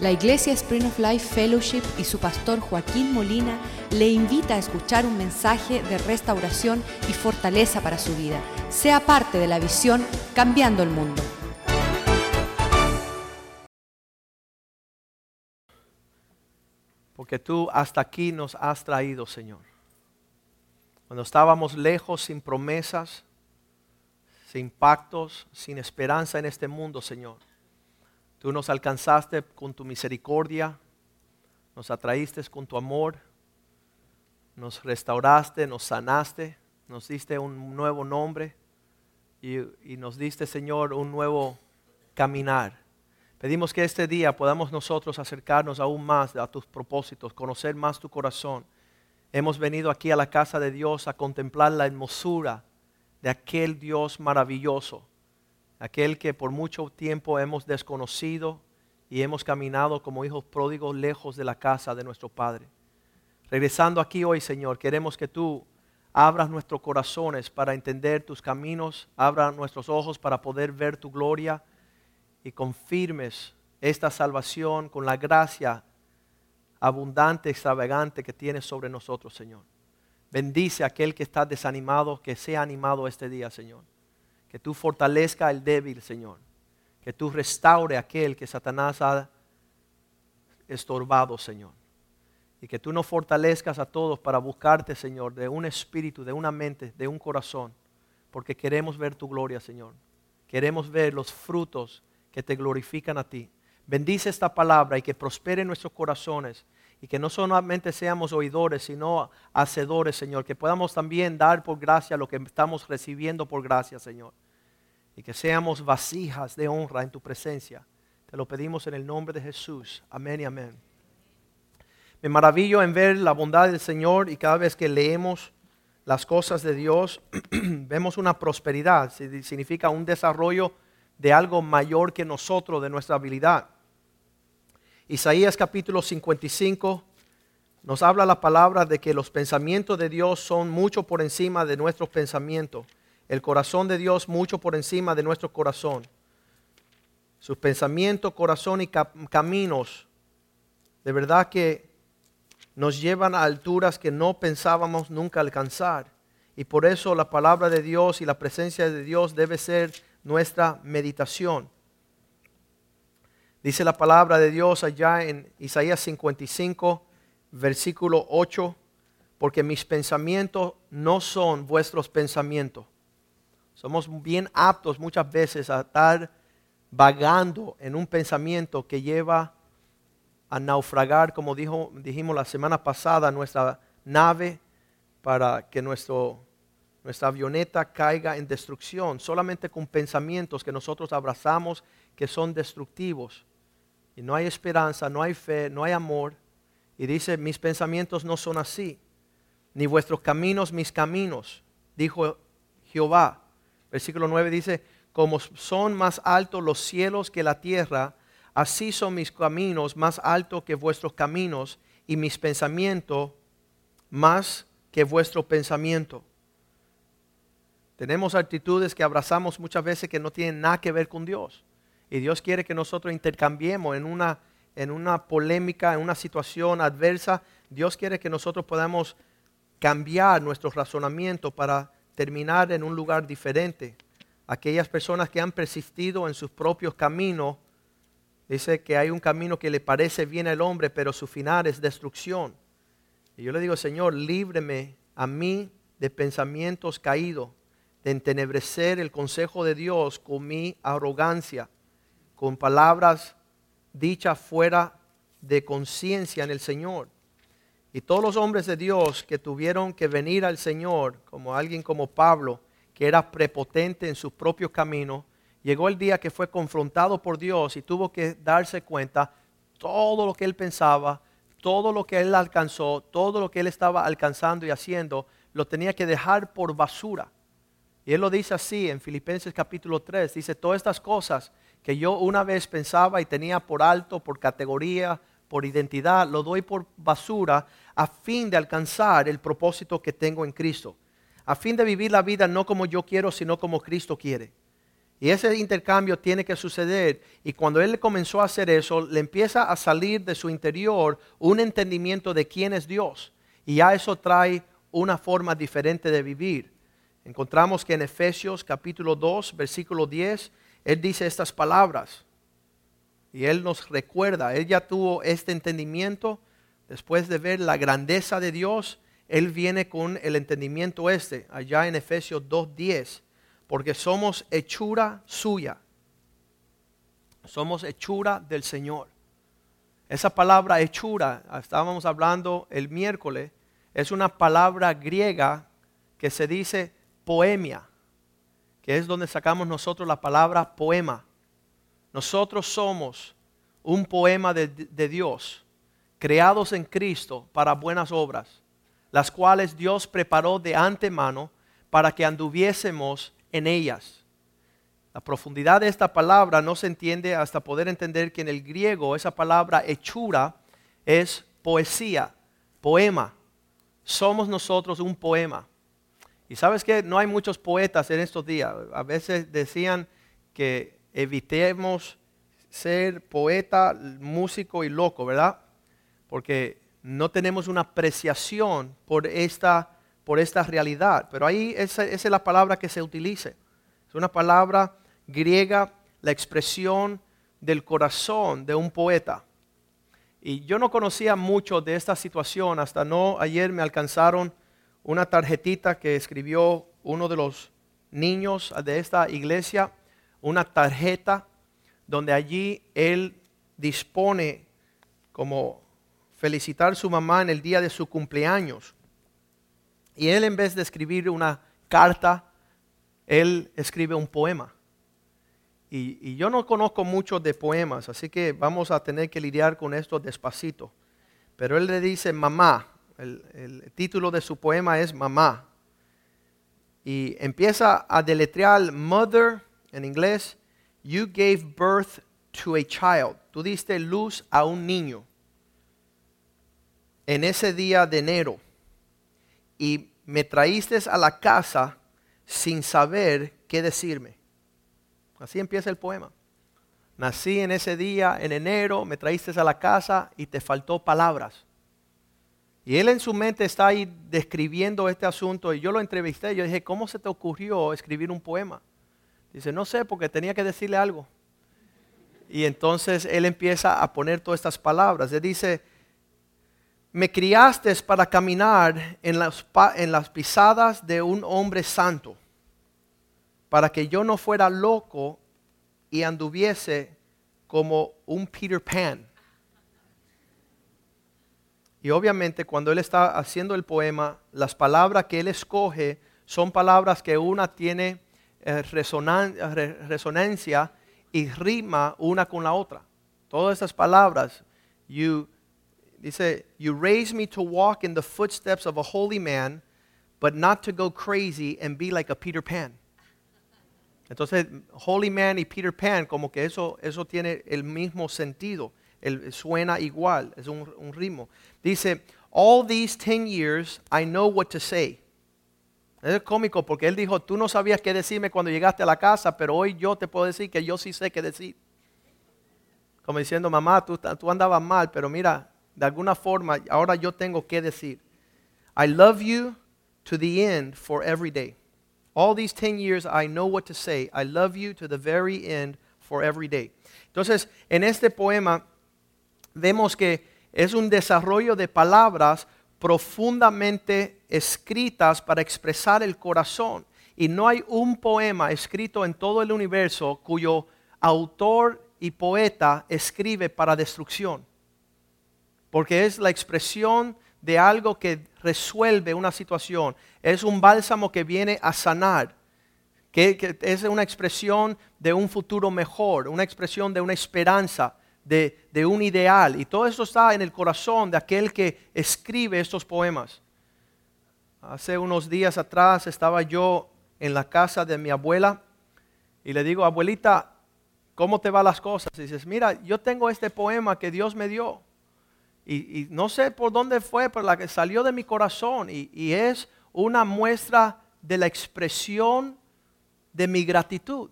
La Iglesia Spring of Life Fellowship y su pastor Joaquín Molina le invita a escuchar un mensaje de restauración y fortaleza para su vida. Sea parte de la visión Cambiando el Mundo. Porque tú hasta aquí nos has traído, Señor. Cuando estábamos lejos, sin promesas, sin pactos, sin esperanza en este mundo, Señor. Tú nos alcanzaste con tu misericordia, nos atraíste con tu amor, nos restauraste, nos sanaste, nos diste un nuevo nombre y, y nos diste, Señor, un nuevo caminar. Pedimos que este día podamos nosotros acercarnos aún más a tus propósitos, conocer más tu corazón. Hemos venido aquí a la casa de Dios a contemplar la hermosura de aquel Dios maravilloso, aquel que por mucho tiempo hemos desconocido y hemos caminado como hijos pródigos lejos de la casa de nuestro Padre. Regresando aquí hoy, Señor, queremos que tú abras nuestros corazones para entender tus caminos, abra nuestros ojos para poder ver tu gloria y confirmes esta salvación con la gracia abundante, extravagante que tienes sobre nosotros, Señor. Bendice a aquel que está desanimado, que sea animado este día, Señor. Que tú fortalezca al débil, Señor. Que tú restaure aquel que Satanás ha estorbado, Señor. Y que tú nos fortalezcas a todos para buscarte, Señor, de un espíritu, de una mente, de un corazón. Porque queremos ver tu gloria, Señor. Queremos ver los frutos que te glorifican a ti. Bendice esta palabra y que prospere en nuestros corazones y que no solamente seamos oidores, sino hacedores, Señor, que podamos también dar por gracia lo que estamos recibiendo por gracia, Señor. Y que seamos vasijas de honra en tu presencia. Te lo pedimos en el nombre de Jesús. Amén y amén. Me maravillo en ver la bondad del Señor y cada vez que leemos las cosas de Dios, vemos una prosperidad. Significa un desarrollo de algo mayor que nosotros, de nuestra habilidad. Isaías capítulo 55 nos habla la palabra de que los pensamientos de Dios son mucho por encima de nuestros pensamientos. El corazón de Dios mucho por encima de nuestro corazón. Sus pensamientos, corazón y caminos de verdad que nos llevan a alturas que no pensábamos nunca alcanzar. Y por eso la palabra de Dios y la presencia de Dios debe ser nuestra meditación. Dice la palabra de Dios allá en Isaías 55, versículo 8, porque mis pensamientos no son vuestros pensamientos. Somos bien aptos muchas veces a estar vagando en un pensamiento que lleva a naufragar, como dijo, dijimos la semana pasada, nuestra nave para que nuestro nuestra avioneta caiga en destrucción, solamente con pensamientos que nosotros abrazamos que son destructivos. Y no hay esperanza, no hay fe, no hay amor. Y dice, mis pensamientos no son así, ni vuestros caminos mis caminos, dijo Jehová. Versículo 9 dice, como son más altos los cielos que la tierra, así son mis caminos más altos que vuestros caminos y mis pensamientos más que vuestro pensamiento. Tenemos actitudes que abrazamos muchas veces que no tienen nada que ver con Dios. Y Dios quiere que nosotros intercambiemos en una, en una polémica, en una situación adversa. Dios quiere que nosotros podamos cambiar nuestro razonamiento para terminar en un lugar diferente. Aquellas personas que han persistido en sus propios caminos, dice que hay un camino que le parece bien al hombre, pero su final es destrucción. Y yo le digo, Señor, líbreme a mí de pensamientos caídos de entenebrecer el consejo de Dios con mi arrogancia, con palabras dichas fuera de conciencia en el Señor. Y todos los hombres de Dios que tuvieron que venir al Señor, como alguien como Pablo, que era prepotente en su propio camino, llegó el día que fue confrontado por Dios y tuvo que darse cuenta todo lo que él pensaba, todo lo que él alcanzó, todo lo que él estaba alcanzando y haciendo, lo tenía que dejar por basura y él lo dice así en Filipenses capítulo 3. Dice, todas estas cosas que yo una vez pensaba y tenía por alto, por categoría, por identidad, lo doy por basura a fin de alcanzar el propósito que tengo en Cristo. A fin de vivir la vida no como yo quiero, sino como Cristo quiere. Y ese intercambio tiene que suceder. Y cuando él comenzó a hacer eso, le empieza a salir de su interior un entendimiento de quién es Dios. Y ya eso trae una forma diferente de vivir. Encontramos que en Efesios capítulo 2, versículo 10, él dice estas palabras. Y él nos recuerda, él ya tuvo este entendimiento después de ver la grandeza de Dios. Él viene con el entendimiento este, allá en Efesios 2.10, porque somos hechura suya. Somos hechura del Señor. Esa palabra hechura, estábamos hablando el miércoles, es una palabra griega que se dice poemia, que es donde sacamos nosotros la palabra poema. Nosotros somos un poema de, Dios, creados en Cristo para buenas obras, las cuales Dios preparó de antemano para que anduviésemos en ellas. La profundidad de esta palabra no se entiende hasta poder entender que en el griego esa palabra hechura es poesía, poema somos nosotros un poema. Y sabes que no hay muchos poetas en estos días. A veces decían que evitemos ser poeta, músico y loco, ¿verdad? Porque no tenemos una apreciación por esta, por esta realidad. Pero ahí esa, esa es la palabra que se utiliza. Es una palabra griega, la expresión del corazón de un poeta. Y yo no conocía mucho de esta situación hasta no ayer me alcanzaron una tarjetita que escribió uno de los niños de esta iglesia, una tarjeta donde allí él dispone como felicitar a su mamá en el día de su cumpleaños. Y él en vez de escribir una carta, él escribe un poema. Y, yo no conozco mucho de poemas, así que vamos a tener que lidiar con esto despacito. Pero él le dice mamá, el, el título de su poema es Mamá. Y empieza a deletrear mother en inglés. You gave birth to a child. Tú diste luz a un niño en ese día de enero. Y me traíste a la casa sin saber qué decirme. Así empieza el poema. Nací en ese día, en enero, me traíste a la casa y te faltó palabras. Y él en su mente está ahí describiendo este asunto y yo lo entrevisté. Y yo dije, ¿cómo se te ocurrió escribir un poema? Dice, no sé, porque tenía que decirle algo. Y entonces él empieza a poner todas estas palabras. Él dice, me criaste para caminar en las, en las pisadas de un hombre santo para que yo no fuera loco y anduviese como un Peter Pan. Y obviamente cuando él está haciendo el poema, las palabras que él escoge son palabras que una tiene eh, resonancia y rima una con la otra. Todas esas palabras, you, dice, you raise me to walk in the footsteps of a holy man, but not to go crazy and be like a Peter Pan. Entonces, Holy Man y Peter Pan, como que eso, eso tiene el mismo sentido, suena igual, es un, un ritmo. Dice, all these 10 years I know what to say. Es cómico porque él dijo, tú no sabías qué decirme cuando llegaste a la casa, pero hoy yo te puedo decir que yo sí sé qué decir. Como diciendo, mamá, tú, tú andabas mal, pero mira, de alguna forma, ahora yo tengo que decir. I love you to the end for every day. All these 10 years I know what to say. I love you to the very end for every day. Entonces, en este poema vemos que es un desarrollo de palabras profundamente escritas para expresar el corazón. Y no hay un poema escrito en todo el universo cuyo autor y poeta escribe para destrucción. Porque es la expresión de algo que resuelve una situación. Es un bálsamo que viene a sanar, que, es una expresión de un futuro mejor, una expresión de una esperanza, de, un ideal. Y todo eso está en el corazón de aquel que escribe estos poemas. Hace unos días atrás estaba yo en la casa de mi abuela y le digo, abuelita, ¿cómo te van las cosas? Y dices, mira, yo tengo este poema que Dios me dio y, no sé por dónde fue, pero la que salió de mi corazón y, es una muestra de la expresión de mi gratitud.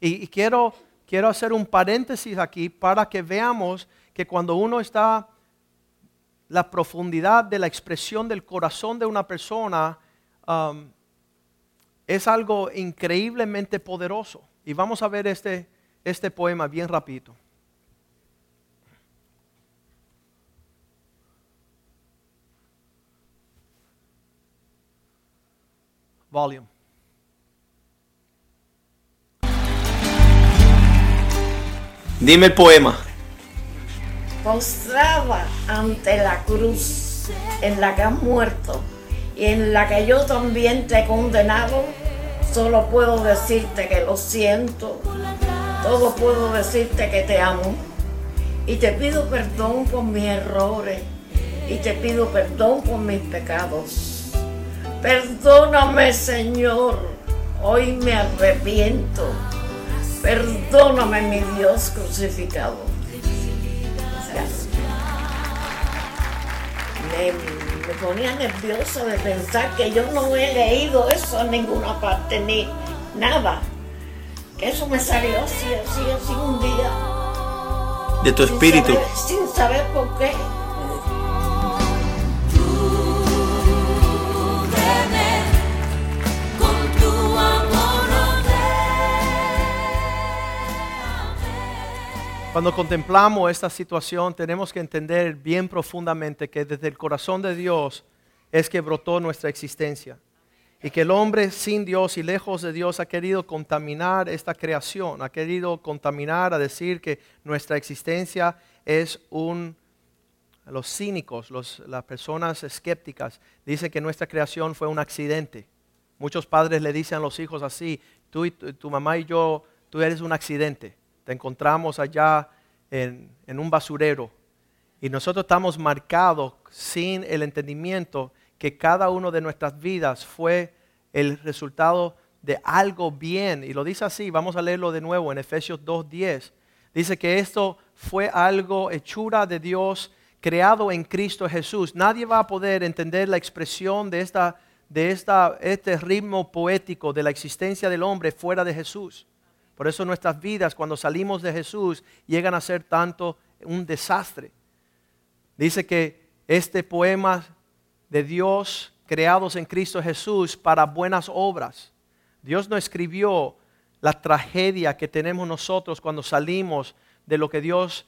Y, quiero, quiero hacer un paréntesis aquí para que veamos que cuando uno está la profundidad de la expresión del corazón de una persona um, es algo increíblemente poderoso. Y vamos a ver este, este poema bien rapidito. Volume. Dime el poema. postrada ante la cruz en la que has muerto y en la que yo también te he condenado, solo puedo decirte que lo siento, todo puedo decirte que te amo y te pido perdón por mis errores y te pido perdón por mis pecados. Perdóname Señor, hoy me arrepiento. Perdóname mi Dios crucificado. Me, me ponía nerviosa de pensar que yo no he leído eso en ninguna parte ni nada. Que eso me salió así, así, así un día. De tu sin espíritu. saber- sin saber por qué. Cuando contemplamos esta situación tenemos que entender bien profundamente que desde el corazón de Dios es que brotó nuestra existencia. Y que el hombre sin Dios y lejos de Dios ha querido contaminar esta creación, ha querido contaminar, a decir que nuestra existencia es un... Los cínicos, las personas escépticas, dicen que nuestra creación fue un accidente. Muchos padres le dicen a los hijos así, tú y tu mamá y yo, tú eres un accidente. Te encontramos allá en, un basurero. Y nosotros estamos marcados sin el entendimiento que cada uno de nuestras vidas fue el resultado de algo bien. Y lo dice así, vamos a leerlo de nuevo en Efesios 2.10. Dice que esto fue algo hechura de Dios creado en Cristo Jesús. Nadie va a poder entender la expresión de, esta, de esta, este ritmo poético de la existencia del hombre fuera de Jesús. Por eso nuestras vidas cuando salimos de Jesús llegan a ser tanto un desastre. Dice que este poema de Dios creados en Cristo Jesús para buenas obras. Dios no escribió la tragedia que tenemos nosotros cuando salimos de lo que Dios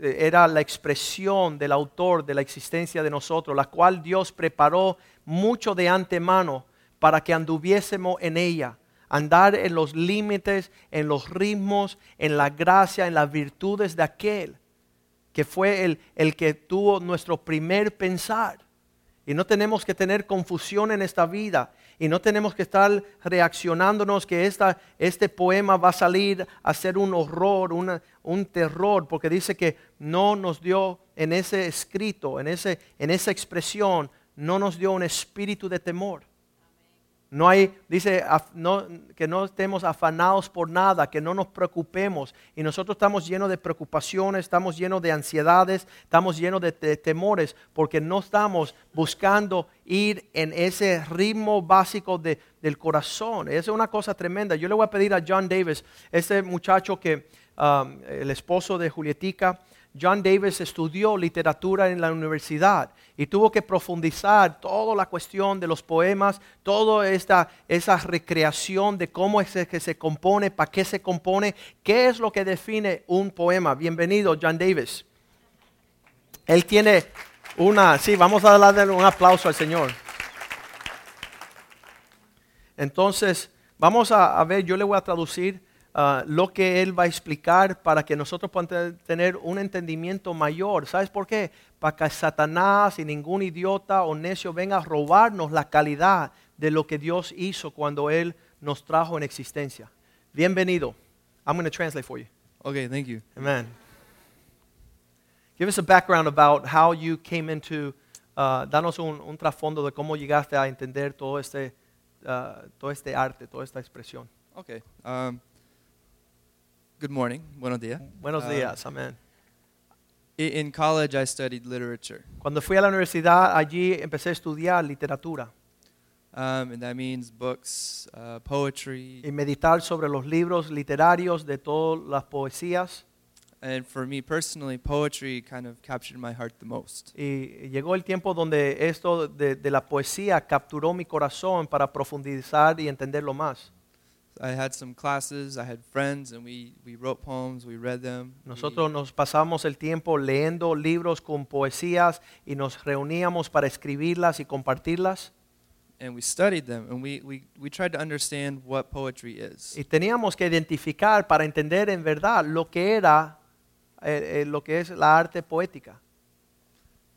eh, era la expresión del autor de la existencia de nosotros, la cual Dios preparó mucho de antemano para que anduviésemos en ella, andar en los límites, en los ritmos, en la gracia, en las virtudes de aquel que fue el, el que tuvo nuestro primer pensar. Y no tenemos que tener confusión en esta vida. Y no tenemos que estar reaccionándonos que esta, este poema va a salir a ser un horror, una- un terror, porque dice que no nos dio en ese escrito, en, ese, en esa expresión, no nos dio un espíritu de temor. No hay, dice que no estemos afanados por nada, que no nos preocupemos. Y nosotros estamos llenos de preocupaciones, estamos llenos de ansiedades, estamos llenos de, de temores, porque no estamos buscando ir en ese ritmo básico de- del corazón. Esa es una cosa tremenda. Yo le voy a pedir a John Davis, ese muchacho que, um, el esposo de Julietica, John Davis estudió literatura en la universidad y tuvo que profundizar toda la cuestión de los poemas, toda esta esa recreación de cómo es que se compone, para qué se compone, qué es lo que define un poema. Bienvenido, John Davis. Él tiene una, sí, vamos a darle un aplauso al Señor. Entonces, vamos a, a ver, yo le voy a traducir ah, lo que él va a explicar para que nosotros podamos te- tener un entendimiento mayor. ¿Sabes por qué? Para que Satanás y ningún idiota o necio venga a robarnos la calidad de lo que Dios hizo cuando Él nos trajo en existencia. Bienvenido. I'm going to translate for you. Okay, thank you. Amen. Give us a background about how you came into, uh, danos un, un trasfondo de cómo llegaste a entender todo este, uh, todo este arte, toda esta expresión. Okay. Um, good morning. Buenos días. Buenos Uh, días, amén. In college, I studied literature. Cuando fui a la universidad, allí empecé a estudiar literatura. Um, and that means books, uh, poetry. y meditar sobre los libros literarios de todas las poesías. And for me personally, poetry kind of captured my heart the most. Y llegó el tiempo donde esto de, de la poesía capturó mi corazón para profundizar y entenderlo más. I had some classes, I had friends, and we, we wrote poems, we read them. Nosotros nos pasamos el tiempo leyendo libros con poesías y nos reuníamos para escribirlas y compartirlas. and we studied them, and we, we, we tried to understand what poetry is. Y teníamos que identificar para entender en verdad lo que era, eh, eh, lo que es la arte poética.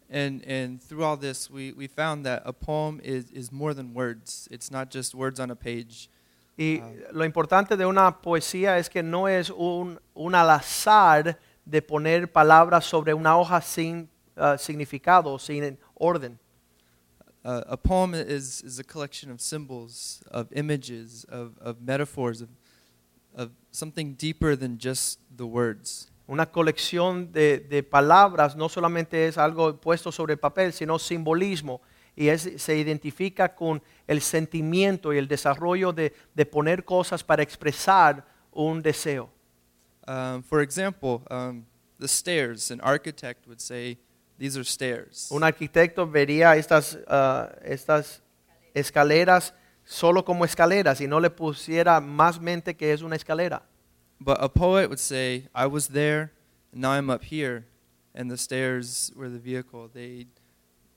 And, and through all this, we, we found that a poem is, is more than words. It's not just words on a page. Y Ah. lo importante de una poesía es que no es un, un al azar de poner palabras sobre una hoja sin ah, significado, sin orden. Uh, a poem is, is a collection of symbols, of images, of, of metaphors, of, of something deeper than just the words. Una colección de, de palabras no solamente es algo puesto sobre el papel, sino simbolismo. Y es- se identifica con el sentimiento y el desarrollo de, de poner cosas para expresar un deseo. Um, for example, um, the stairs, an architect would say, These are stairs. Un arquitecto vería estas, ah, estas escaleras solo como escaleras y no le pusiera más mente que es una escalera. But a poet would say, I was there, now I'm up here, and the stairs were the vehicle. They,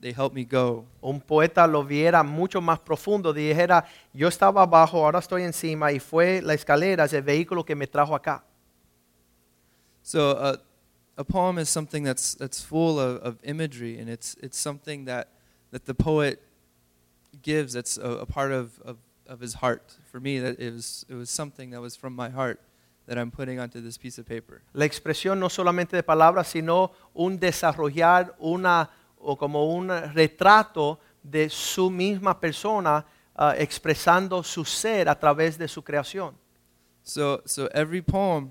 they helped me go. Un poeta lo viera mucho más profundo, dijera, yo estaba abajo, ahora estoy encima y fue la escalera, ese vehículo que me trajo acá. So uh, a poem is something that's, that's full of, of imagery, and it's, it's something that, that the poet gives that's a, a part of, of, of his heart. For me, that it was, it was something that was from my heart that I'm putting onto this piece of paper. La expresión no solamente de palabras, sino un desarrollar una o como un retrato de su misma persona ah, expresando su ser a través de su creación. So, so every poem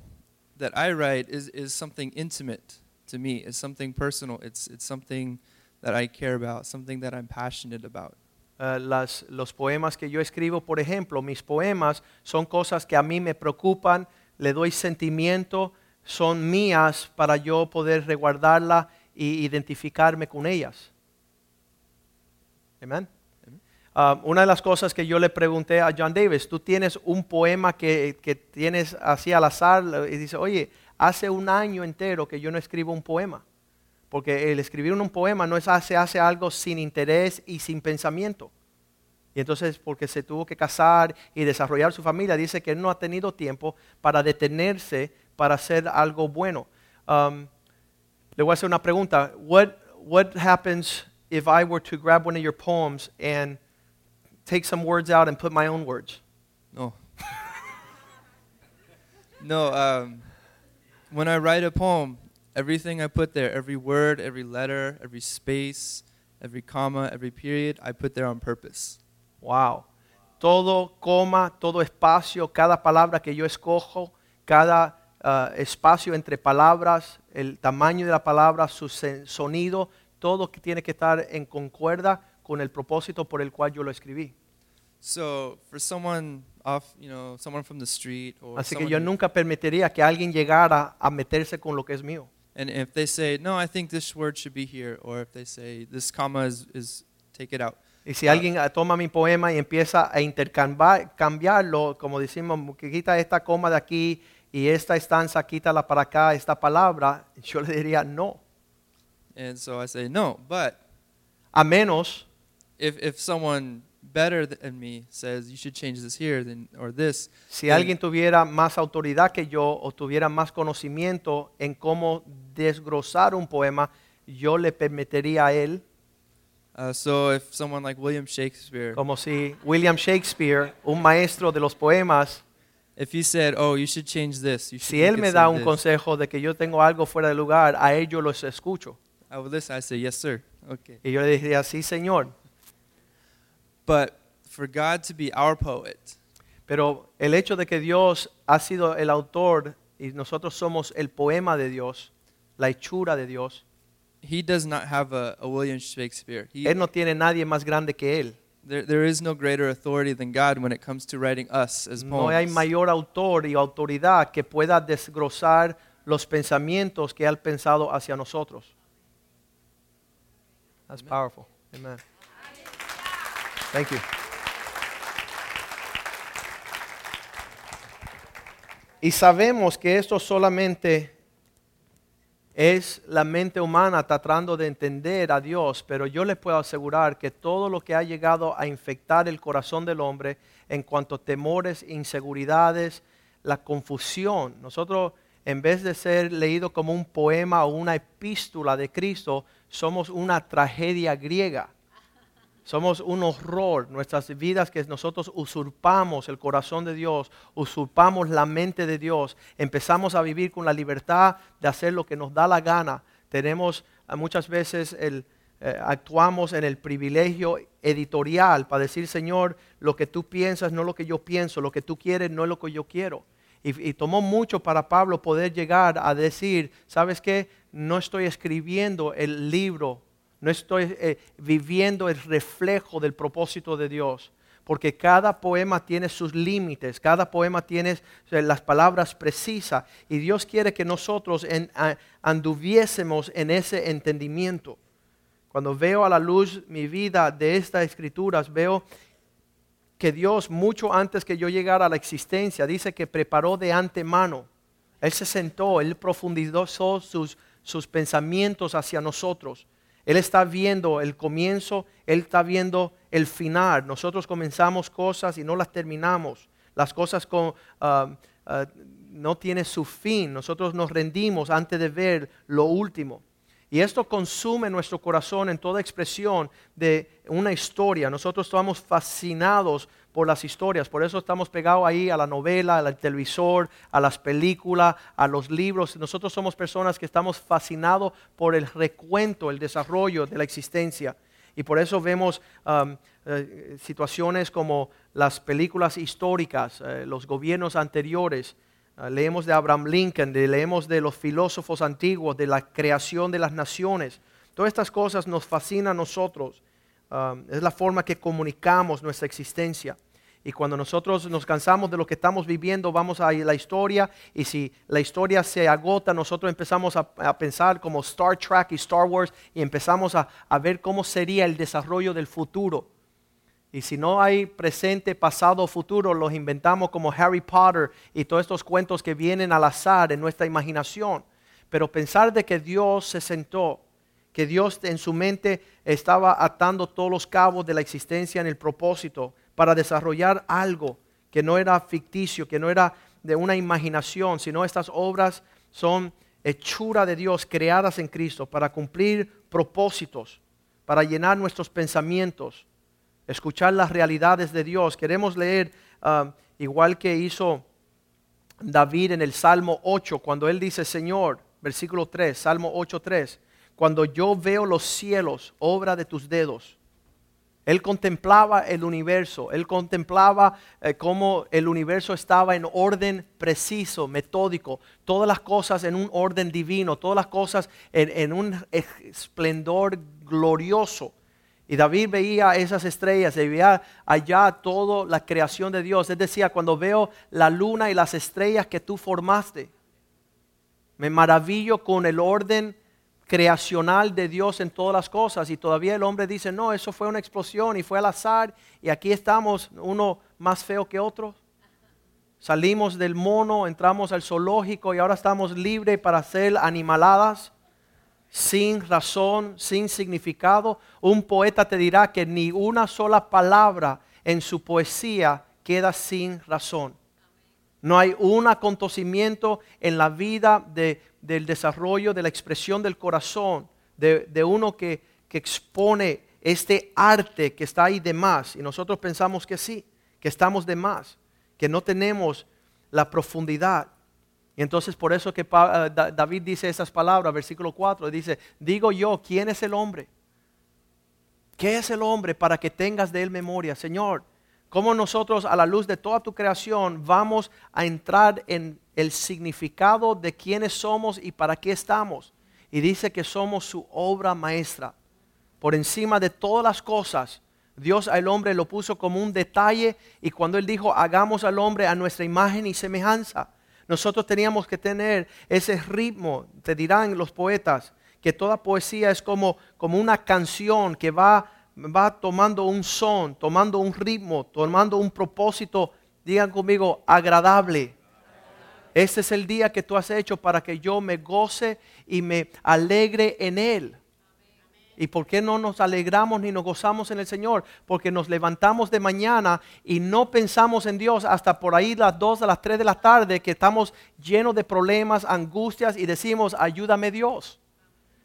that I write is, is something intimate to me. It's something personal. It's, it's something that I care about, something that I'm passionate about. Ah, las- los poemas que yo escribo, por ejemplo, mis poemas son cosas que a mí me preocupan, le doy sentimiento, son mías para yo poder resguardarla y identificarme con ellas. Amén. Ah, una de las cosas que yo le pregunté a John Davis, tú tienes un poema que, que tienes así al azar y dice, oye, hace un año entero que yo no escribo un poema. Porque el escribir un poema no es hace, hace algo sin interés y sin pensamiento. Y entonces, porque se tuvo que casar y desarrollar su familia, dice que él no ha tenido tiempo para detenerse para hacer algo bueno. Um, le voy a hacer una pregunta. What, what happens if I were to grab one of your poems and take some words out and put my own words? No. no, um, when I write a poem, everything I put there, every word, every letter, every space, every comma, every period, I put there on purpose. Wow. Todo coma, todo espacio, cada palabra que yo escojo, cada ah, espacio entre palabras, el tamaño de la palabra, su sonido, todo que tiene que estar en concuerda con el propósito por el cual yo lo escribí. So for someone off, you know, someone from the street or Así que yo nunca permitiría que alguien llegara a meterse con lo que es mío. and if they say, no, I think this word should be here, or if they say this comma is, is take it out. Y si alguien ah, toma mi poema y empieza a intercambiar cambiarlo, como decimos, quita esta coma de aquí y esta estanza, quítala para acá, esta palabra, yo le diría no. And so I say, no, but A menos if, if someone better than me says you should change this here then, or this, si then- alguien tuviera más autoridad que yo o tuviera más conocimiento en cómo desglosar un poema, yo le permitiría a él, uh, so if someone like William Shakespeare, como si William Shakespeare, un maestro de los poemas, if he said, oh, you should change this, you should si él me da un this, consejo de que yo tengo algo fuera de lugar, a él yo los escucho. I would listen. I say, yes, sir. Okay. Y yo le diría, sí, Señor. But for God to be our poet, Pero el hecho de que Dios ha sido el autor y nosotros somos el poema de Dios, la hechura de Dios, he does not have a, a William Shakespeare. He, Él no tiene nadie más grande que Él. There, there is no greater authority than God when it comes to writing us as No hay poems. mayor autor y autoridad que pueda desglosar los pensamientos que Él ha pensado hacia nosotros. That's powerful. Amen. Thank you. Y sabemos que esto solamente es la mente humana tratando de entender a Dios, pero yo les puedo asegurar que todo lo que ha llegado a infectar el corazón del hombre en cuanto a temores, inseguridades, la confusión, nosotros en vez de ser leído como un poema o una epístola de Cristo, somos una tragedia griega. Somos un horror, nuestras vidas que nosotros usurpamos el corazón de Dios, usurpamos la mente de Dios, empezamos a vivir con la libertad de hacer lo que nos da la gana. Tenemos ah, muchas veces el, eh, actuamos en el privilegio editorial para decir, Señor, lo que tú piensas no es lo que yo pienso, lo que tú quieres no es lo que yo quiero. Y, y tomó mucho para Pablo poder llegar a decir, ¿sabes qué? No estoy escribiendo el libro no estoy eh, viviendo el reflejo del propósito de Dios. Porque cada poema tiene sus límites, cada poema tiene eh, las palabras precisas. Y Dios quiere que nosotros anduviésemos en ese entendimiento. Cuando veo a la luz mi vida de estas escrituras, veo que Dios, mucho antes que yo llegara a la existencia, dice que preparó de antemano. Él se sentó, Él profundizó sus, sus pensamientos hacia nosotros. Él está viendo el comienzo, Él está viendo el final. Nosotros comenzamos cosas y no las terminamos. Las cosas ah, ah, no tienen su fin. Nosotros nos rendimos antes de ver lo último. Y esto consume nuestro corazón en toda expresión de una historia. Nosotros estamos fascinados por las historias, por eso estamos pegados ahí a la novela, al televisor, a las películas, a los libros. Nosotros somos personas que estamos fascinados por el recuento, el desarrollo de la existencia. Y por eso vemos um, eh, situaciones como las películas históricas, eh, los gobiernos anteriores, Uh, leemos de Abraham Lincoln, leemos de los filósofos antiguos, de la creación de las naciones. Todas estas cosas nos fascinan a nosotros. Um, es la forma que comunicamos nuestra existencia. Y cuando nosotros nos cansamos de lo que estamos viviendo, vamos a la historia y si la historia se agota, nosotros empezamos a, pensar como Star Trek y Star Wars y empezamos a, a ver cómo sería el desarrollo del futuro. Y si no hay presente, pasado o futuro, los inventamos como Harry Potter y todos estos cuentos que vienen al azar en nuestra imaginación. Pero pensar de que Dios se sentó, que Dios en su mente estaba atando todos los cabos de la existencia en el propósito para desarrollar algo que no era ficticio, que no era de una imaginación, sino estas obras son hechura de Dios creadas en Cristo para cumplir propósitos, para llenar nuestros pensamientos escuchar las realidades de Dios. Queremos leer ah, igual que hizo David en el Salmo 8, cuando él dice, Señor, versículo 3, Salmo 8, 3, cuando yo veo los cielos, obra de tus dedos. Él contemplaba el universo, él contemplaba eh, cómo el universo estaba en orden preciso, metódico, todas las cosas en un orden divino, todas las cosas en, en un esplendor glorioso. Y David veía esas estrellas, y veía allá toda la creación de Dios. Él decía, cuando veo la luna y las estrellas que tú formaste, me maravillo con el orden creacional de Dios en todas las cosas. Y todavía el hombre dice, no, eso fue una explosión y fue al azar. Y aquí estamos, uno más feo que otro. Salimos del mono, entramos al zoológico y ahora estamos libres para hacer animaladas sin razón, sin significado. Un poeta te dirá que ni una sola palabra en su poesía queda sin razón. No hay un acontecimiento en la vida de- del desarrollo, de la expresión del corazón, de, uno que, que expone este arte que está ahí de más. Y nosotros pensamos que sí, que estamos de más, que no tenemos la profundidad. Y entonces por eso que eh, Da- David dice esas palabras, versículo 4, dice, digo yo, ¿quién es el hombre? ¿Qué es el hombre para que tengas de él memoria? Señor, ¿cómo nosotros a la luz de toda tu creación vamos a entrar en el significado de quiénes somos y para qué estamos? Y dice que somos su obra maestra. Por encima de todas las cosas, Dios al hombre lo puso como un detalle y cuando Él dijo, hagamos al hombre a nuestra imagen y semejanza, nosotros teníamos que tener ese ritmo, te dirán los poetas, que toda poesía es como, como una canción que va, va tomando un son, tomando un ritmo, tomando un propósito, digan conmigo, agradable. Este es el día que tú has hecho para que yo me goce y me alegre en Él. ¿Y por qué no nos alegramos ni nos gozamos en el Señor? Porque nos levantamos de mañana y no pensamos en Dios hasta por ahí las 2 a las 3 de la tarde que estamos llenos de problemas, angustias y decimos, ayúdame Dios.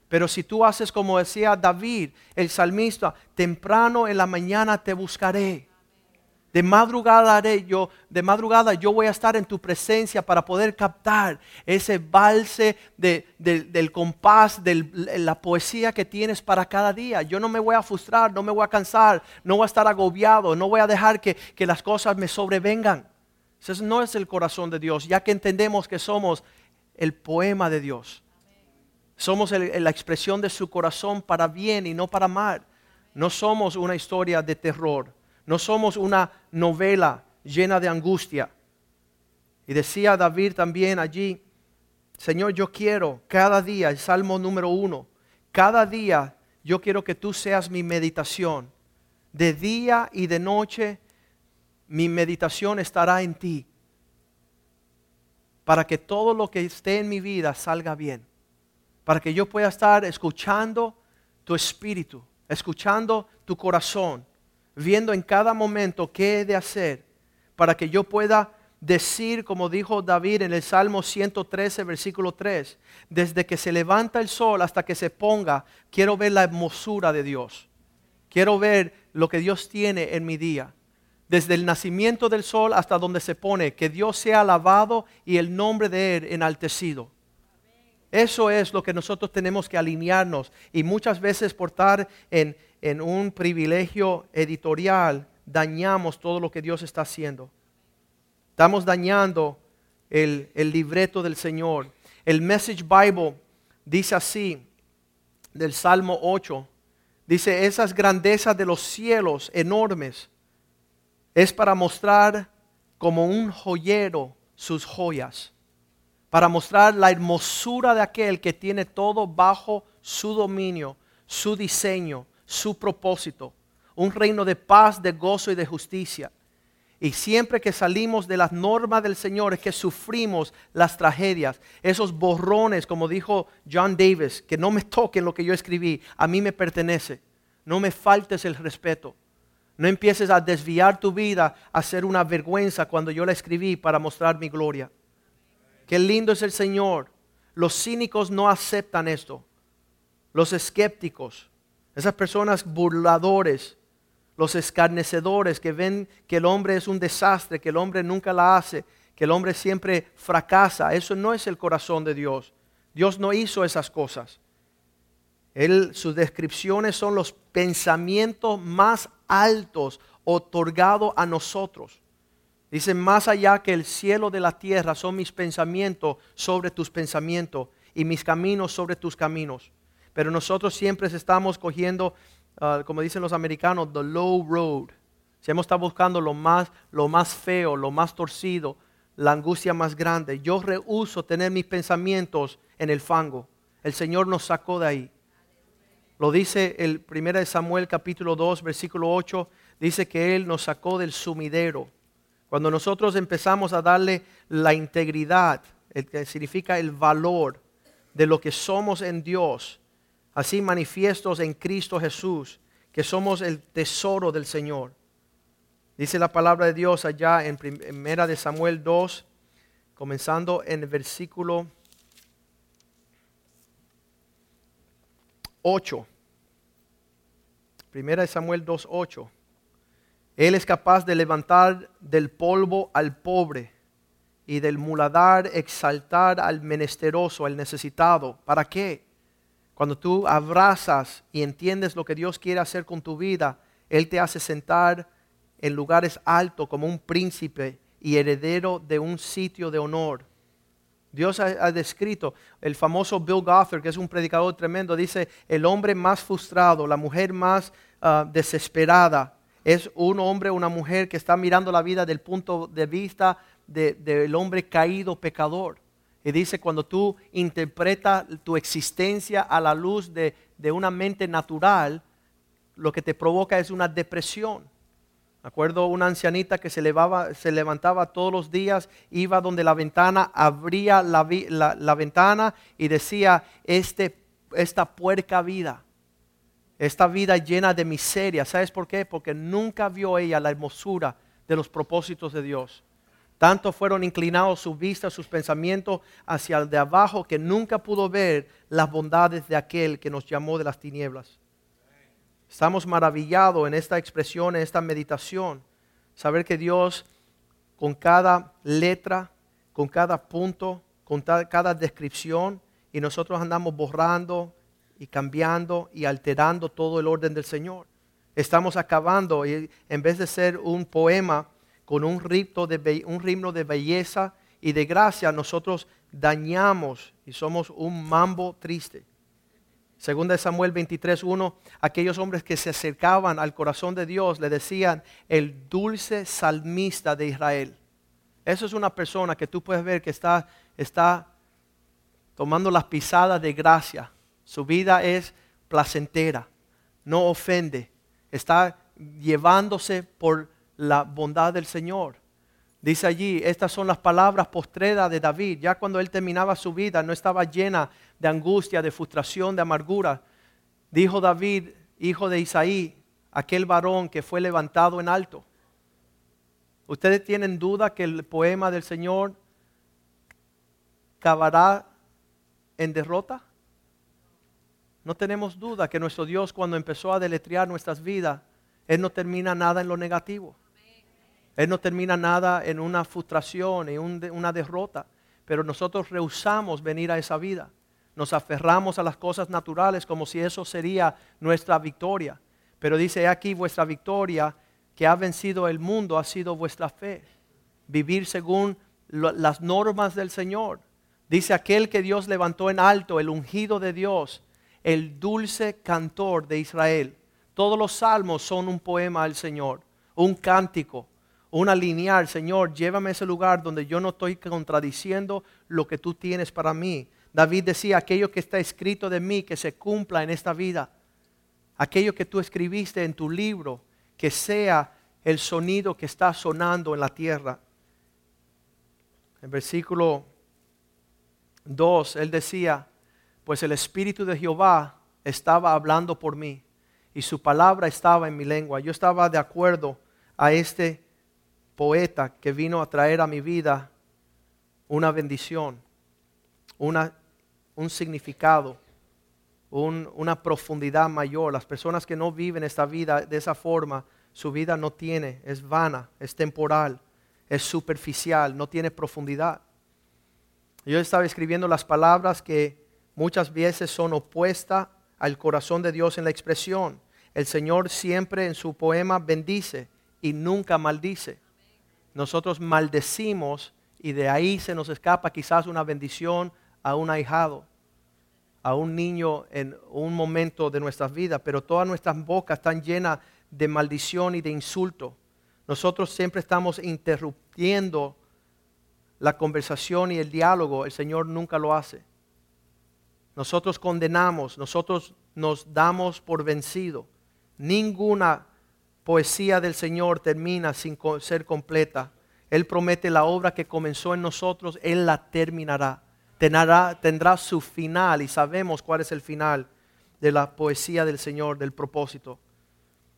Pero si tú haces como decía David, el salmista, temprano en la mañana te buscaré. De madrugada haré yo, de madrugada yo voy a estar en tu presencia para poder captar ese balse de- del- del compás, de la poesía que tienes para cada día. Yo no me voy a frustrar, no me voy a cansar, no voy a estar agobiado, no voy a dejar que, que las cosas me sobrevengan. Ese no es el corazón de Dios, ya que entendemos que somos el poema de Dios. Somos la expresión de su corazón para bien y no para mal. No somos una historia de terror. No somos una novela llena de angustia. Y decía David también allí, Señor, yo quiero cada día, el Salmo número uno, cada día yo quiero que tú seas mi meditación. De día y de noche mi meditación estará en ti. Para que todo lo que esté en mi vida salga bien para que yo pueda estar escuchando tu espíritu, escuchando tu corazón, viendo en cada momento qué he de hacer, para que yo pueda decir, como dijo David en el Salmo 113, versículo 3, desde que se levanta el sol hasta que se ponga, quiero ver la hermosura de Dios, quiero ver lo que Dios tiene en mi día. Desde el nacimiento del sol hasta donde se pone, que Dios sea alabado y el nombre de Él enaltecido. Eso es lo que nosotros tenemos que alinearnos y muchas veces por estar en, en un privilegio editorial dañamos todo lo que Dios está haciendo. Estamos dañando el, el libreto del Señor. El Message Bible dice así, del Salmo 8, dice, esas grandezas de los cielos enormes es para mostrar como un joyero sus joyas para mostrar la hermosura de aquel que tiene todo bajo su dominio, su diseño, su propósito. Un reino de paz, de gozo y de justicia. Y siempre que salimos de las normas del Señor es que sufrimos las tragedias, esos borrones, como dijo John Davis, que no me toquen lo que yo escribí, a mí me pertenece. No me faltes el respeto. No empieces a desviar tu vida a ser una vergüenza cuando yo la escribí para mostrar mi gloria. Qué lindo es el Señor. Los cínicos no aceptan esto. Los escépticos, esas personas burladores, los escarnecedores que ven que el hombre es un desastre, que el hombre nunca la hace, que el hombre siempre fracasa. Eso no es el corazón de Dios. Dios no hizo esas cosas. Él, sus descripciones son los pensamientos más altos otorgados a nosotros. Dice, más allá que el cielo de la tierra son mis pensamientos sobre tus pensamientos y mis caminos sobre tus caminos. Pero nosotros siempre estamos cogiendo, ah, como dicen los americanos, the low road. Siempre está buscando lo más, lo más feo, lo más torcido, la angustia más grande. Yo rehuso tener mis pensamientos en el fango. El Señor nos sacó de ahí. Lo dice el 1 de Samuel capítulo 2, versículo 8, dice que Él nos sacó del sumidero. Cuando nosotros empezamos a darle la integridad, el que significa el valor de lo que somos en Dios, así manifiestos en Cristo Jesús, que somos el tesoro del Señor. Dice la palabra de Dios allá en 1 de Samuel 2, comenzando en el versículo 8. Primera de Samuel 2, 8. Él es capaz de levantar del polvo al pobre y del muladar exaltar al menesteroso, al necesitado. ¿Para qué? Cuando tú abrazas y entiendes lo que Dios quiere hacer con tu vida, Él te hace sentar en lugares altos como un príncipe y heredero de un sitio de honor. Dios ha, descrito, el famoso Bill Gothard, que es un predicador tremendo, dice, el hombre más frustrado, la mujer más ah, desesperada, es un hombre o una mujer que está mirando la vida del punto de vista de- del hombre caído pecador. Y dice, cuando tú interpretas tu existencia a la luz de, de una mente natural, lo que te provoca es una depresión. Me acuerdo una ancianita que se, levaba- se levantaba todos los días, iba donde la ventana, abría la, la- la ventana y decía, este, esta puerca vida, esta vida llena de miseria. ¿Sabes por qué? Porque nunca vio ella la hermosura de los propósitos de Dios. Tanto fueron inclinados sus vistas, sus pensamientos hacia el de abajo que nunca pudo ver las bondades de aquel que nos llamó de las tinieblas. Estamos maravillados en esta expresión, en esta meditación, saber que Dios con cada letra, con cada punto, con cada descripción, y nosotros andamos borrando y cambiando y alterando todo el orden del Señor. Estamos acabando, y en vez de ser un poema con un ritmo de, un ritmo de belleza y de gracia, nosotros dañamos y somos un mambo triste. Segunda de Samuel 23:1, aquellos hombres que se acercaban al corazón de Dios le decían el dulce salmista de Israel. Eso es una persona que tú puedes ver que está, está tomando las pisadas de gracia. Su vida es placentera, no ofende, está llevándose por la bondad del Señor. Dice allí, estas son las palabras postreras de David. Ya cuando él terminaba su vida, no estaba llena de angustia, de frustración, de amargura. Dijo David, hijo de Isaí, aquel varón que fue levantado en alto. ¿Ustedes tienen duda que el poema del Señor acabará en derrota? No tenemos duda que nuestro Dios cuando empezó a deletrear nuestras vidas, Él no termina nada en lo negativo. Él no termina nada en una frustración y una derrota. Pero nosotros rehusamos venir a esa vida. Nos aferramos a las cosas naturales como si eso sería nuestra victoria. Pero dice "He aquí vuestra victoria que ha vencido el mundo ha sido vuestra fe. Vivir según las normas del Señor. Dice aquel que Dios levantó en alto, el ungido de Dios, el dulce cantor de Israel. Todos los salmos son un poema al Señor, un cántico, una lineal. Señor, llévame a ese lugar donde yo no estoy contradiciendo lo que tú tienes para mí. David decía, aquello que está escrito de mí, que se cumpla en esta vida. Aquello que tú escribiste en tu libro, que sea el sonido que está sonando en la tierra. En versículo 2, él decía, pues el Espíritu de Jehová estaba hablando por mí y su palabra estaba en mi lengua. Yo estaba de acuerdo a este poeta que vino a traer a mi vida una bendición, una, un significado, un- una profundidad mayor. Las personas que no viven esta vida de esa forma, su vida no tiene, es vana, es temporal, es superficial, no tiene profundidad. Yo estaba escribiendo las palabras que muchas veces son opuestas al corazón de Dios en la expresión. El Señor siempre en su poema bendice y nunca maldice. Nosotros maldecimos y de ahí se nos escapa quizás una bendición a un ahijado, a un niño en un momento de nuestras vidas, pero todas nuestras bocas están llenas de maldición y de insulto. Nosotros siempre estamos interrumpiendo la conversación y el diálogo, el Señor nunca lo hace. Nosotros condenamos, nosotros nos damos por vencido. Ninguna poesía del Señor termina sin ser completa. Él promete la obra que comenzó en nosotros, Él la terminará. Tendrá, tendrá su final y sabemos cuál es el final de la poesía del Señor, del propósito.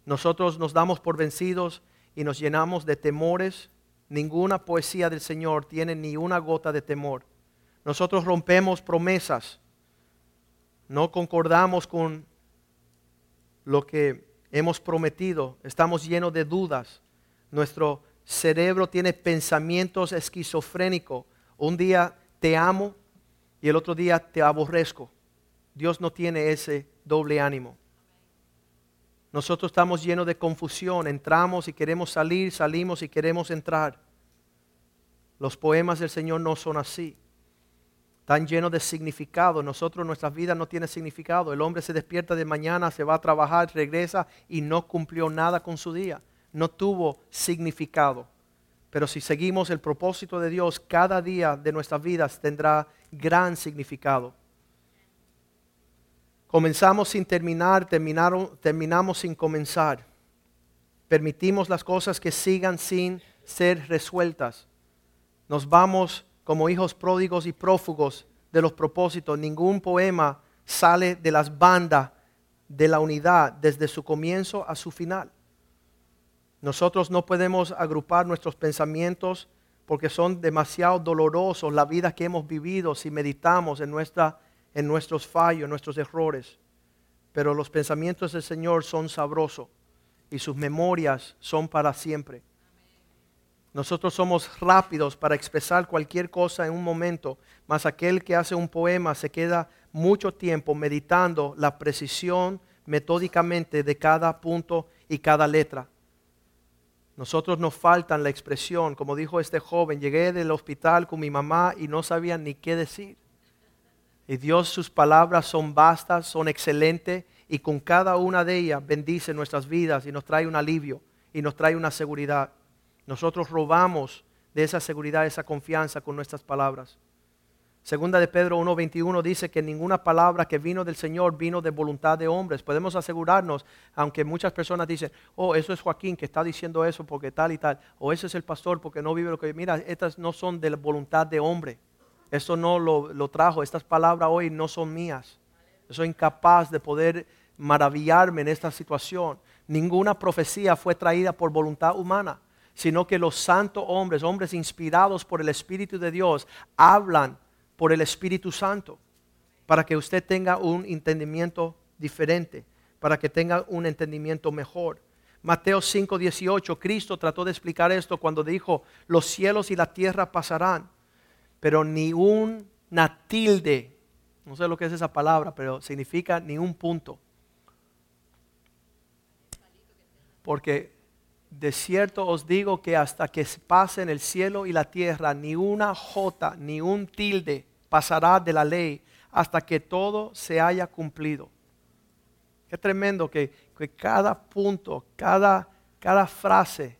Nosotros nos damos por vencidos y nos llenamos de temores. Ninguna poesía del Señor tiene ni una gota de temor. Nosotros rompemos promesas. No concordamos con lo que hemos prometido. Estamos llenos de dudas. Nuestro cerebro tiene pensamientos esquizofrénicos. Un día te amo y el otro día te aborrezco. Dios no tiene ese doble ánimo. Nosotros estamos llenos de confusión, entramos y queremos salir, salimos y queremos entrar. Los poemas del Señor no son así. Están llenos de significado. Nosotros, nuestras vidas no tienen significado. El hombre se despierta de mañana, se va a trabajar, regresa y no cumplió nada con su día. no tuvo significado. Pero si seguimos el propósito de Dios, cada día de nuestras vidas tendrá gran significado. Comenzamos sin terminar, terminaron- terminamos sin comenzar. Permitimos las cosas que sigan sin ser resueltas. Nos vamos como hijos pródigos y prófugos de los propósitos. Ningún poema sale de las bandas de la unidad desde su comienzo a su final. Nosotros no podemos agrupar nuestros pensamientos porque son demasiado dolorosos la vida que hemos vivido si meditamos en, nuestra, en nuestros fallos, en nuestros errores. Pero los pensamientos del Señor son sabrosos y sus memorias son para siempre. Nosotros somos rápidos para expresar cualquier cosa en un momento, mas aquel que hace un poema se queda mucho tiempo meditando la precisión metódicamente de cada punto y cada letra. Nosotros nos faltan la expresión, como dijo este joven, llegué del hospital con mi mamá y no sabía ni qué decir. Y Dios, sus palabras son vastas, son excelentes y con cada una de ellas bendice nuestras vidas y nos trae un alivio y nos trae una seguridad. Nosotros robamos de esa seguridad, esa confianza con nuestras palabras. Segunda de Pedro 1.21 dice que ninguna palabra que vino del Señor vino de voluntad de hombres. Podemos asegurarnos, aunque muchas personas dicen, oh, eso es Joaquín que está diciendo eso porque tal y tal, o ese es el pastor porque no vive lo que... Mira, estas no son de la voluntad de hombre. Eso no lo, lo trajo, estas palabras hoy no son mías. Soy incapaz de poder maravillarme en esta situación. Ninguna profecía fue traída por voluntad humana, sino que los santos hombres, hombres inspirados por el Espíritu de Dios, hablan por el Espíritu Santo, para que usted tenga un entendimiento diferente, para que tenga un entendimiento mejor. Mateo 5:18, Cristo trató de explicar esto cuando dijo, los cielos y la tierra pasarán, pero ni una tilde, no sé lo que es esa palabra, pero significa ni un punto. Porque de cierto os digo que hasta que pasen el cielo y la tierra, ni una jota, ni un tilde pasará de la ley hasta que todo se haya cumplido. Qué tremendo que, que cada punto, cada, cada frase,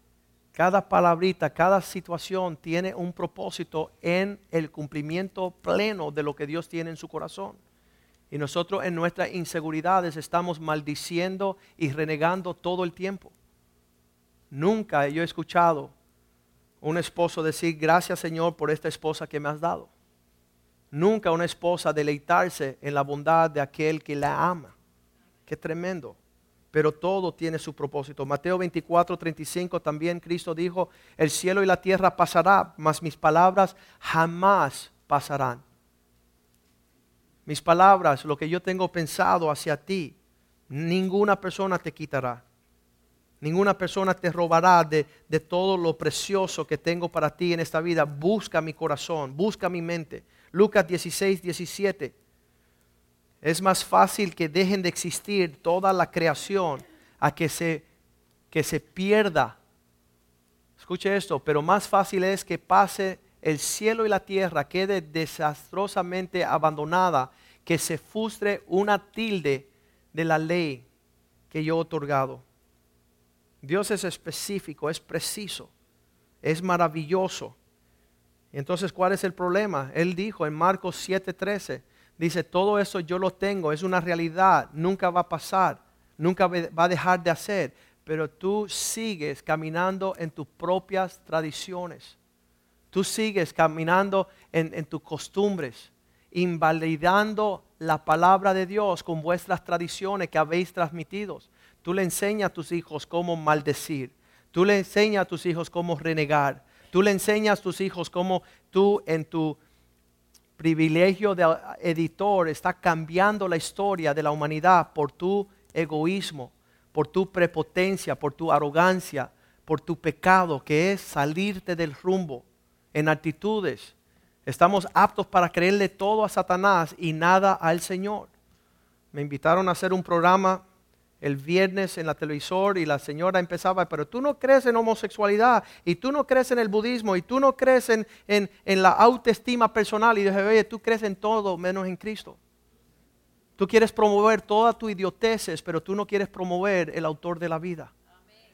cada palabrita, cada situación tiene un propósito en el cumplimiento pleno de lo que Dios tiene en su corazón. Y nosotros en nuestras inseguridades estamos maldiciendo y renegando todo el tiempo. Nunca yo he escuchado un esposo decir, gracias Señor por esta esposa que me has dado. Nunca una esposa deleitarse en la bondad de aquel que la ama. Qué tremendo. Pero todo tiene su propósito. Mateo 24, 35 también Cristo dijo, el cielo y la tierra pasará, mas mis palabras jamás pasarán. Mis palabras, lo que yo tengo pensado hacia ti, ninguna persona te quitará. Ninguna persona te robará de, de, todo lo precioso que tengo para ti en esta vida. Busca mi corazón, busca mi mente. Lucas 16, 17. Es más fácil que dejen de existir toda la creación a que se, que se pierda. Escuche esto, pero más fácil es que pase el cielo y la tierra, quede desastrosamente abandonada, que se frustre una tilde de la ley que yo he otorgado. Dios es específico, es preciso, es maravilloso. Entonces, ¿cuál es el problema? Él dijo en Marcos 7:13, dice, todo eso yo lo tengo, es una realidad, nunca va a pasar, nunca va a dejar de hacer, pero tú sigues caminando en tus propias tradiciones, tú sigues caminando en, en tus costumbres, invalidando la palabra de Dios con vuestras tradiciones que habéis transmitido. Tú le enseñas a tus hijos cómo maldecir. Tú le enseñas a tus hijos cómo renegar. Tú le enseñas a tus hijos cómo tú en tu privilegio de editor estás cambiando la historia de la humanidad por tu egoísmo, por tu prepotencia, por tu arrogancia, por tu pecado, que es salirte del rumbo en actitudes. Estamos aptos para creerle todo a Satanás y nada al Señor. Me invitaron a hacer un programa el viernes en la televisor y la señora empezaba, pero tú no crees en homosexualidad y tú no crees en el budismo y tú no crees en, en, en la autoestima personal. Y dije, oye, tú crees en todo menos en Cristo. Tú quieres promover toda tu idioteces, pero tú no quieres promover el autor de la vida.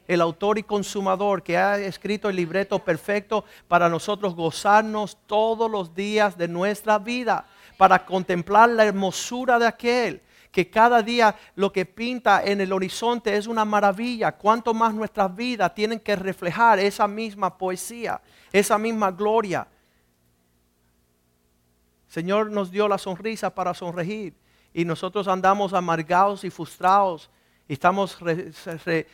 el autor y consumador que ha escrito el libreto perfecto para nosotros gozarnos todos los días de nuestra vida, para contemplar la hermosura de aquel que cada día lo que pinta en el horizonte es una maravilla. Cuanto más nuestras vidas tienen que reflejar esa misma poesía, esa misma gloria. Señor nos dio la sonrisa para sonreír y nosotros andamos amargados y frustrados y estamos re-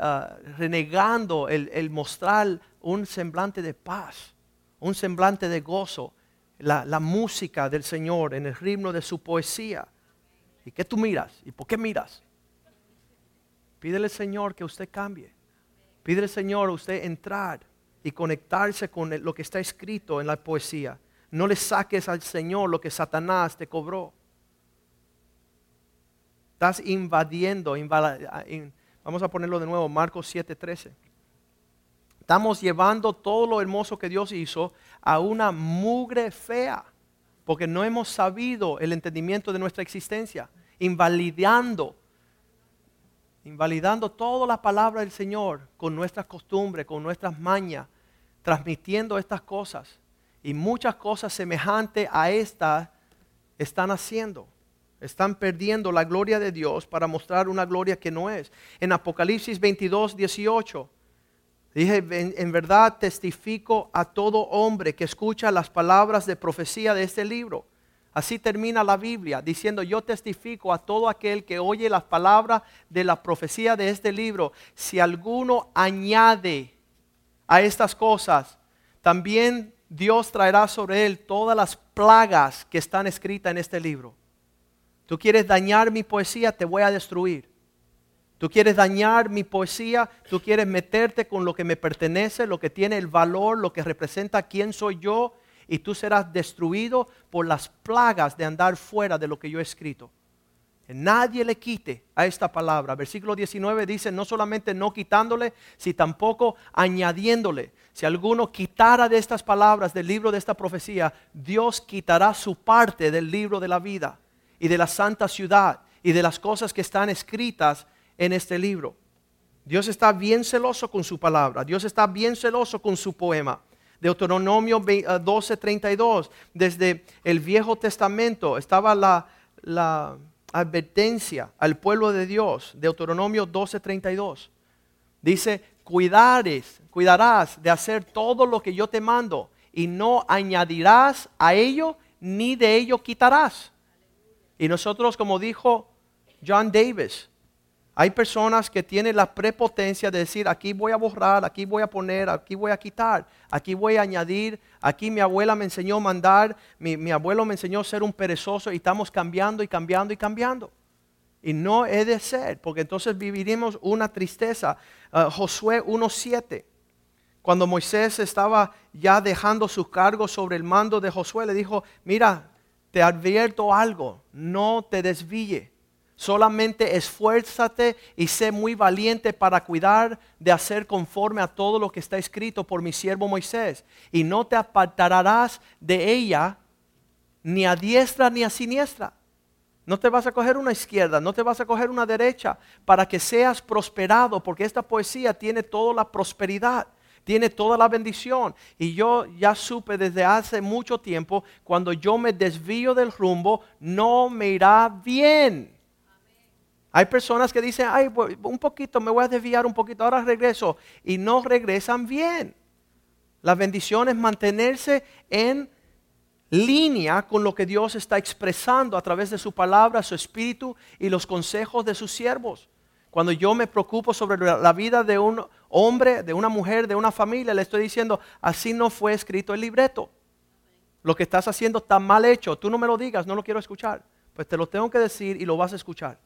ah, renegando el, mostrar un semblante de paz, un semblante de gozo, la música del Señor en el ritmo de su poesía. ¿Y qué tú miras? ¿Y por qué miras? Pídele Señor que usted cambie. Pídele Señor usted entrar y conectarse con lo que está escrito en la poesía. No le saques al Señor lo que Satanás te cobró. Estás invadiendo, vamos a ponerlo de nuevo, Marcos 7:13. Estamos llevando todo lo hermoso que Dios hizo a una mugre fea, porque no hemos sabido el entendimiento de nuestra existencia, invalidando, invalidando toda la palabra del Señor con nuestras costumbres, con nuestras mañas, transmitiendo estas cosas. Y muchas cosas semejantes a estas están haciendo. Están perdiendo la gloria de Dios para mostrar una gloria que no es. En Apocalipsis 22, 18, dije, en, en verdad testifico a todo hombre que escucha las palabras de profecía de este libro. Así termina la Biblia, diciendo, yo testifico a todo aquel que oye las palabras de la profecía de este libro. Si alguno añade a estas cosas, también Dios traerá sobre él todas las plagas que están escritas en este libro. Tú quieres dañar mi poesía, te voy a destruir. Tú quieres dañar mi poesía, tú quieres meterte con lo que me pertenece, lo que tiene el valor, lo que representa quién soy yo, y tú serás destruido por las plagas de andar fuera de lo que yo he escrito. Nadie le quite a esta palabra. Versículo 19 dice, no solamente no quitándole, sino tampoco añadiéndole. Si alguno quitara de estas palabras del libro de esta profecía, Dios quitará su parte del libro de la vida y de la santa ciudad y de las cosas que están escritas en este libro. Dios está bien celoso con su palabra. Dios está bien celoso con su poema. Deuteronomio 12:32, desde el Viejo Testamento estaba la, la advertencia al pueblo de Dios. Deuteronomio 12:32. Dice, cuidares, cuidarás de hacer todo lo que yo te mando y no añadirás a ello ni de ello quitarás. Y nosotros, como dijo John Davis, hay personas que tienen la prepotencia de decir, aquí voy a borrar, aquí voy a poner, aquí voy a quitar, aquí voy a añadir, aquí mi abuela me enseñó a mandar, mi, abuelo me enseñó a ser un perezoso y estamos cambiando y cambiando y cambiando. Y no he de ser, porque entonces viviremos una tristeza. Uh, Josué 1.7, cuando Moisés estaba ya dejando su cargo sobre el mando de Josué, le dijo, mira, te advierto algo, no te desvíe. Solamente esfuérzate y sé muy valiente para cuidar de hacer conforme a todo lo que está escrito por mi siervo Moisés. Y no te apartarás de ella ni a diestra ni a siniestra. No te vas a coger una izquierda, no te vas a coger una derecha para que seas prosperado, porque esta poesía tiene toda la prosperidad, tiene toda la bendición. Y yo ya supe desde hace mucho tiempo, cuando yo me desvío del rumbo, no me irá bien. Hay personas que dicen, ay, un poquito, me voy a desviar un poquito, ahora regreso, y no regresan bien. La bendición es mantenerse en línea con lo que Dios está expresando a través de su palabra, su espíritu y los consejos de sus siervos. Cuando yo me preocupo sobre la vida de un hombre, de una mujer, de una familia, le estoy diciendo, así no fue escrito el libreto. Lo que estás haciendo está mal hecho. Tú no me lo digas, no lo quiero escuchar. Pues te lo tengo que decir y lo vas a escuchar.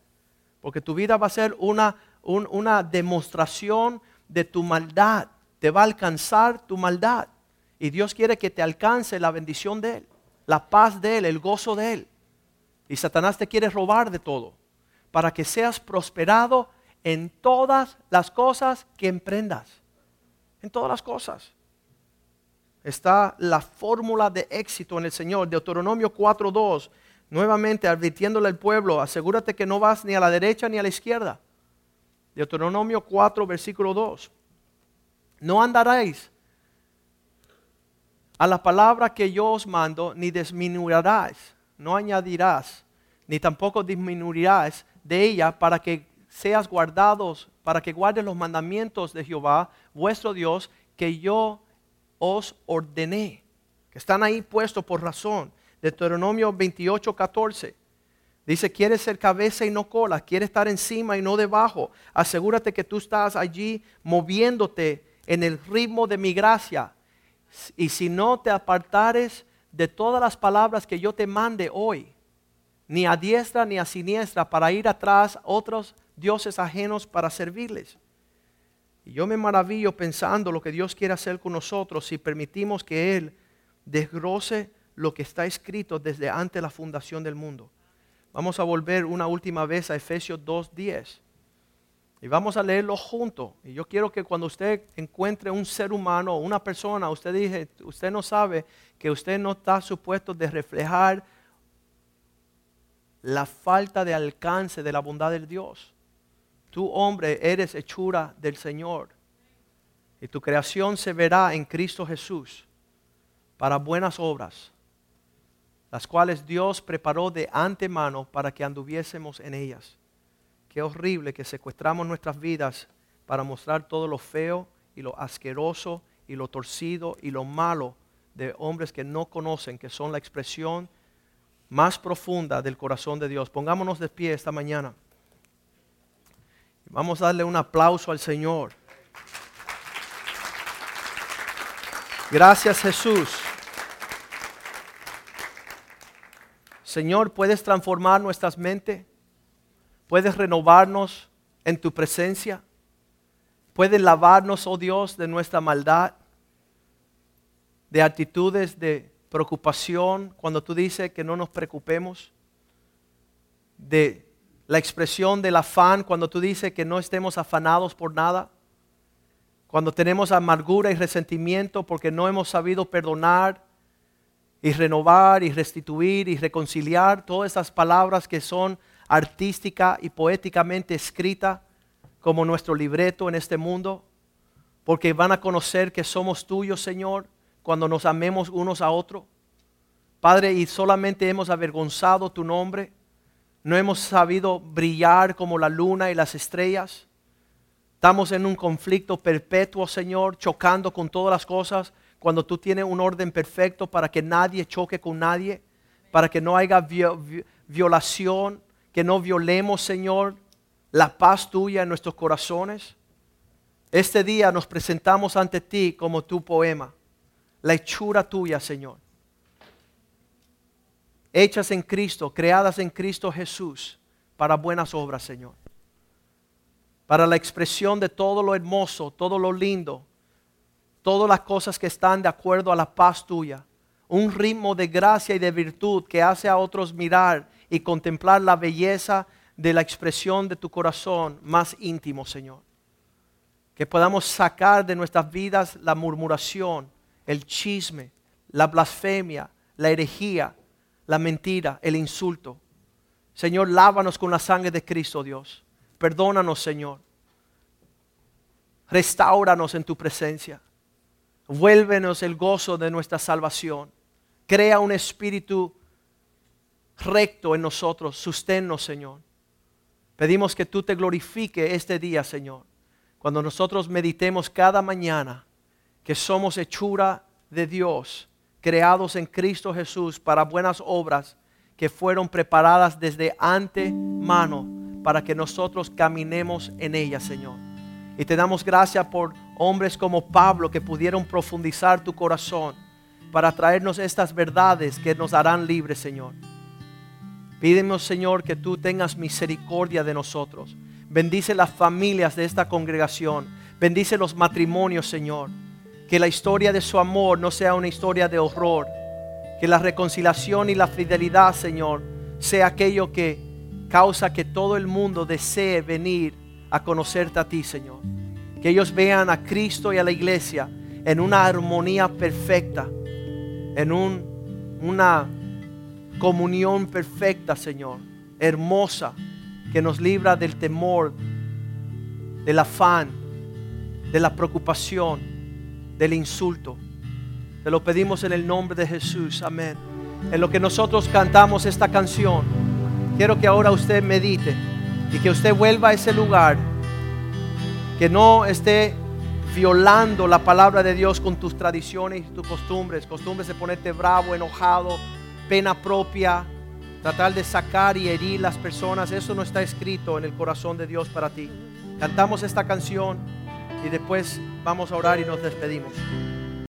Porque tu vida va a ser una, un, una demostración de tu maldad. Te va a alcanzar tu maldad. Y Dios quiere que te alcance la bendición de Él, la paz de Él, el gozo de Él. Y Satanás te quiere robar de todo para que seas prosperado en todas las cosas que emprendas. En todas las cosas. Está la fórmula de éxito en el Señor. Deuteronomio 4.2. Nuevamente advirtiéndole al pueblo, asegúrate que no vas ni a la derecha ni a la izquierda. Deuteronomio 4, versículo 2. No andaréis a la palabra que yo os mando, ni disminuirás, no añadirás, ni tampoco disminuirás de ella para que seas guardados, para que guardes los mandamientos de Jehová, vuestro Dios, que yo os ordené, que están ahí puestos por razón. Deuteronomio 28, 14. Dice, quieres ser cabeza y no cola, quieres estar encima y no debajo. Asegúrate que tú estás allí moviéndote en el ritmo de mi gracia. Y si no te apartares de todas las palabras que yo te mande hoy, ni a diestra ni a siniestra, para ir atrás otros dioses ajenos para servirles. Y yo me maravillo pensando lo que Dios quiere hacer con nosotros si permitimos que Él desgrose lo que está escrito desde antes la fundación del mundo. Vamos a volver una última vez a Efesios 2.10. Y vamos a leerlo juntos. Y yo quiero que cuando usted encuentre un ser humano o una persona, usted dice, usted no sabe que usted no está supuesto de reflejar la falta de alcance de la bondad del Dios. Tú, hombre, eres hechura del Señor. Y tu creación se verá en Cristo Jesús para buenas obras, las cuales Dios preparó de antemano para que anduviésemos en ellas. Qué horrible que secuestramos nuestras vidas para mostrar todo lo feo y lo asqueroso y lo torcido y lo malo de hombres que no conocen, que son la expresión más profunda del corazón de Dios. Pongámonos de pie esta mañana. Vamos a darle un aplauso al Señor. Gracias Jesús. Señor, ¿puedes transformar nuestras mentes? ¿Puedes renovarnos en tu presencia? ¿Puedes lavarnos, oh Dios, de nuestra maldad? De actitudes de preocupación cuando tú dices que no nos preocupemos? De la expresión del afán cuando tú dices que no estemos afanados por nada? Cuando tenemos amargura y resentimiento porque no hemos sabido perdonar y renovar y restituir y reconciliar, todas esas palabras que son artística y poéticamente escritas como nuestro libreto en este mundo, porque van a conocer que somos tuyos, Señor, cuando nos amemos unos a otros. Padre, y solamente hemos avergonzado tu nombre, no hemos sabido brillar como la luna y las estrellas. Estamos en un conflicto perpetuo, Señor, chocando con todas las cosas cuando tú tienes un orden perfecto para que nadie choque con nadie, para que no haya violación, que no violemos, Señor, la paz tuya en nuestros corazones. Este día nos presentamos ante ti como tu poema, la hechura tuya, Señor. Hechas en Cristo, creadas en Cristo Jesús, para buenas obras, Señor. Para la expresión de todo lo hermoso, todo lo lindo, todas las cosas que están de acuerdo a la paz tuya. Un ritmo de gracia y de virtud que hace a otros mirar y contemplar la belleza de la expresión de tu corazón más íntimo, Señor. Que podamos sacar de nuestras vidas la murmuración, el chisme, la blasfemia, la herejía, la mentira, el insulto. Señor, lávanos con la sangre de Cristo, Dios. Perdónanos, Señor. Restauranos en tu presencia. Vuélvenos el gozo de nuestra salvación. Crea un espíritu recto en nosotros. Susténnos, Señor. Pedimos que tú te glorifique este día, Señor. Cuando nosotros meditemos cada mañana que somos hechura de Dios, creados en Cristo Jesús para buenas obras que fueron preparadas desde antemano para que nosotros caminemos en ellas, Señor. Y te damos gracias por hombres como Pablo que pudieron profundizar tu corazón para traernos estas verdades que nos harán libres, Señor. Pídemos, Señor, que tú tengas misericordia de nosotros. Bendice las familias de esta congregación. Bendice los matrimonios, Señor. Que la historia de su amor no sea una historia de horror. Que la reconciliación y la fidelidad, Señor, sea aquello que causa que todo el mundo desee venir a conocerte a ti, Señor. Que ellos vean a Cristo y a la iglesia en una armonía perfecta, en un, una comunión perfecta, Señor, hermosa, que nos libra del temor del afán, de la preocupación, del insulto. Te lo pedimos en el nombre de Jesús. Amén. En lo que nosotros cantamos esta canción, quiero que ahora usted medite y que usted vuelva a ese lugar, que no esté violando la palabra de Dios con tus tradiciones y tus costumbres, costumbres de ponerte bravo, enojado, pena propia, tratar de sacar y herir las personas, eso no está escrito en el corazón de Dios para ti. Cantamos esta canción y después vamos a orar y nos despedimos.